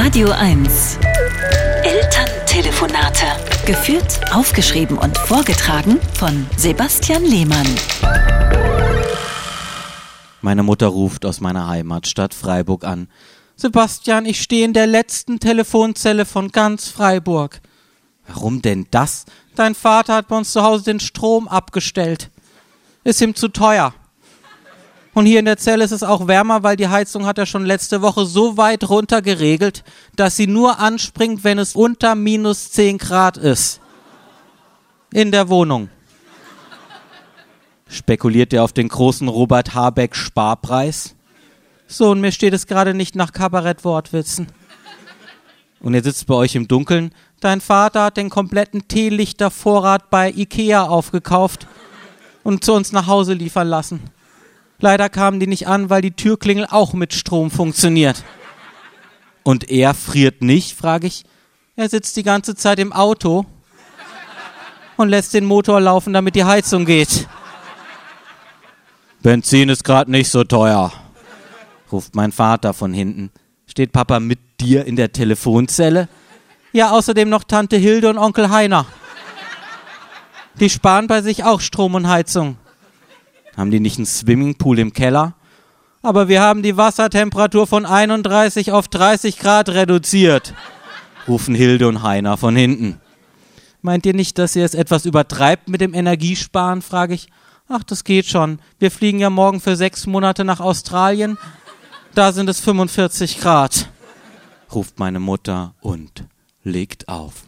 Radio 1. Elterntelefonate. Geführt, aufgeschrieben und vorgetragen von Sebastian Lehmann. Meine Mutter ruft aus meiner Heimatstadt Freiburg an. Sebastian, ich stehe in der letzten Telefonzelle von ganz Freiburg. Warum denn das? Dein Vater hat bei uns zu Hause den Strom abgestellt. Ist ihm zu teuer. Und hier in der Zelle ist es auch wärmer, weil die Heizung hat er schon letzte Woche so weit runter geregelt, dass sie nur anspringt, wenn es unter minus 10 Grad ist. In der Wohnung. Spekuliert er auf den großen Robert Habeck Sparpreis? So, und mir steht es gerade nicht nach Kabarettwortwitzen. Und er sitzt bei euch im Dunkeln. Dein Vater hat den kompletten Teelichtervorrat bei Ikea aufgekauft und zu uns nach Hause liefern lassen. Leider kamen die nicht an, weil die Türklingel auch mit Strom funktioniert. Und er friert nicht, frage ich. Er sitzt die ganze Zeit im Auto und lässt den Motor laufen, damit die Heizung geht. Benzin ist gerade nicht so teuer, ruft mein Vater von hinten. Steht Papa mit dir in der Telefonzelle? Ja, außerdem noch Tante Hilde und Onkel Heiner. Die sparen bei sich auch Strom und Heizung. Haben die nicht einen Swimmingpool im Keller? Aber wir haben die Wassertemperatur von 31 auf 30 Grad reduziert, rufen Hilde und Heiner von hinten. Meint ihr nicht, dass ihr es etwas übertreibt mit dem Energiesparen? frage ich. Ach, das geht schon. Wir fliegen ja morgen für sechs Monate nach Australien. Da sind es 45 Grad, ruft meine Mutter und legt auf.